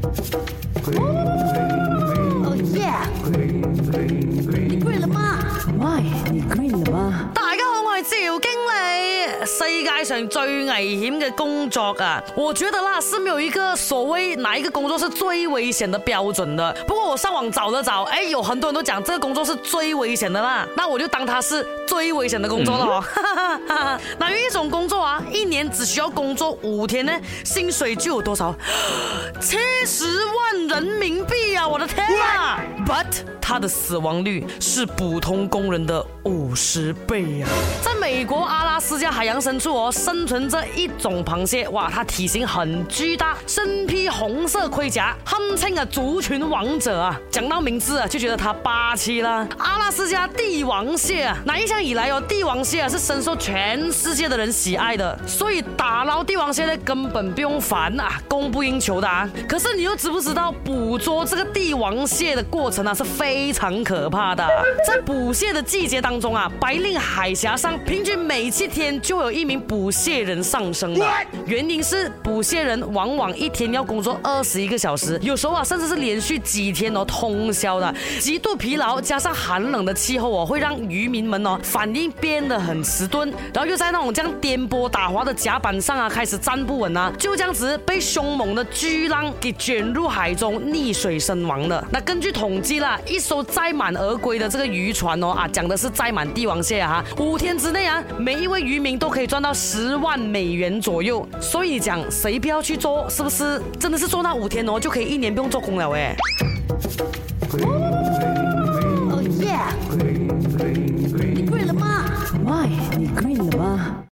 哦耶！你了吗 m 你了吗？大家好，我是自经理。世界上最危险的工作啊，我觉得啦是没有一个所谓哪一个工作是最危险的标准的。不过我上网找了找，哎，有很多人都讲这个工作是最危险的啦。那我就当它是最危险的工作了。哪 有一种工？只需要工作五天呢，薪水就有多少？七十万人民币啊！我的天啊！but 它的死亡率是普通工人的五十倍呀！在美国阿拉斯加海洋深处哦，生存着一种螃蟹，哇，它体型很巨大，身披红色盔甲，堪称啊族群王者啊！讲到名字啊，就觉得它霸气啦！阿拉斯加帝王蟹啊，那印象以来哦，帝王蟹啊是深受全世界的人喜爱的，所以打捞帝王蟹的根本不用烦啊，供不应求的啊！可是你又知不知道捕捉这个帝王蟹的过程？那是非常可怕的。在捕蟹的季节当中啊，白令海峡上平均每七天就有一名捕蟹人上升的。原因是捕蟹人往往一天要工作二十一个小时，有时候啊甚至是连续几天哦通宵的。极度疲劳加上寒冷的气候哦，会让渔民们哦反应变得很迟钝，然后又在那种这样颠簸打滑的甲板上啊开始站不稳啊，就这样子被凶猛的巨浪给卷入海中溺水身亡了。那根据统，计。一艘载满而归的这个渔船哦啊，讲的是载满帝王蟹哈，五天之内啊，每一位渔民都可以赚到十万美元左右。所以讲谁不要去做，是不是？真的是做到五天哦，就可以一年不用做工了哎。哦耶，你跪了吗？y 你跪了吗？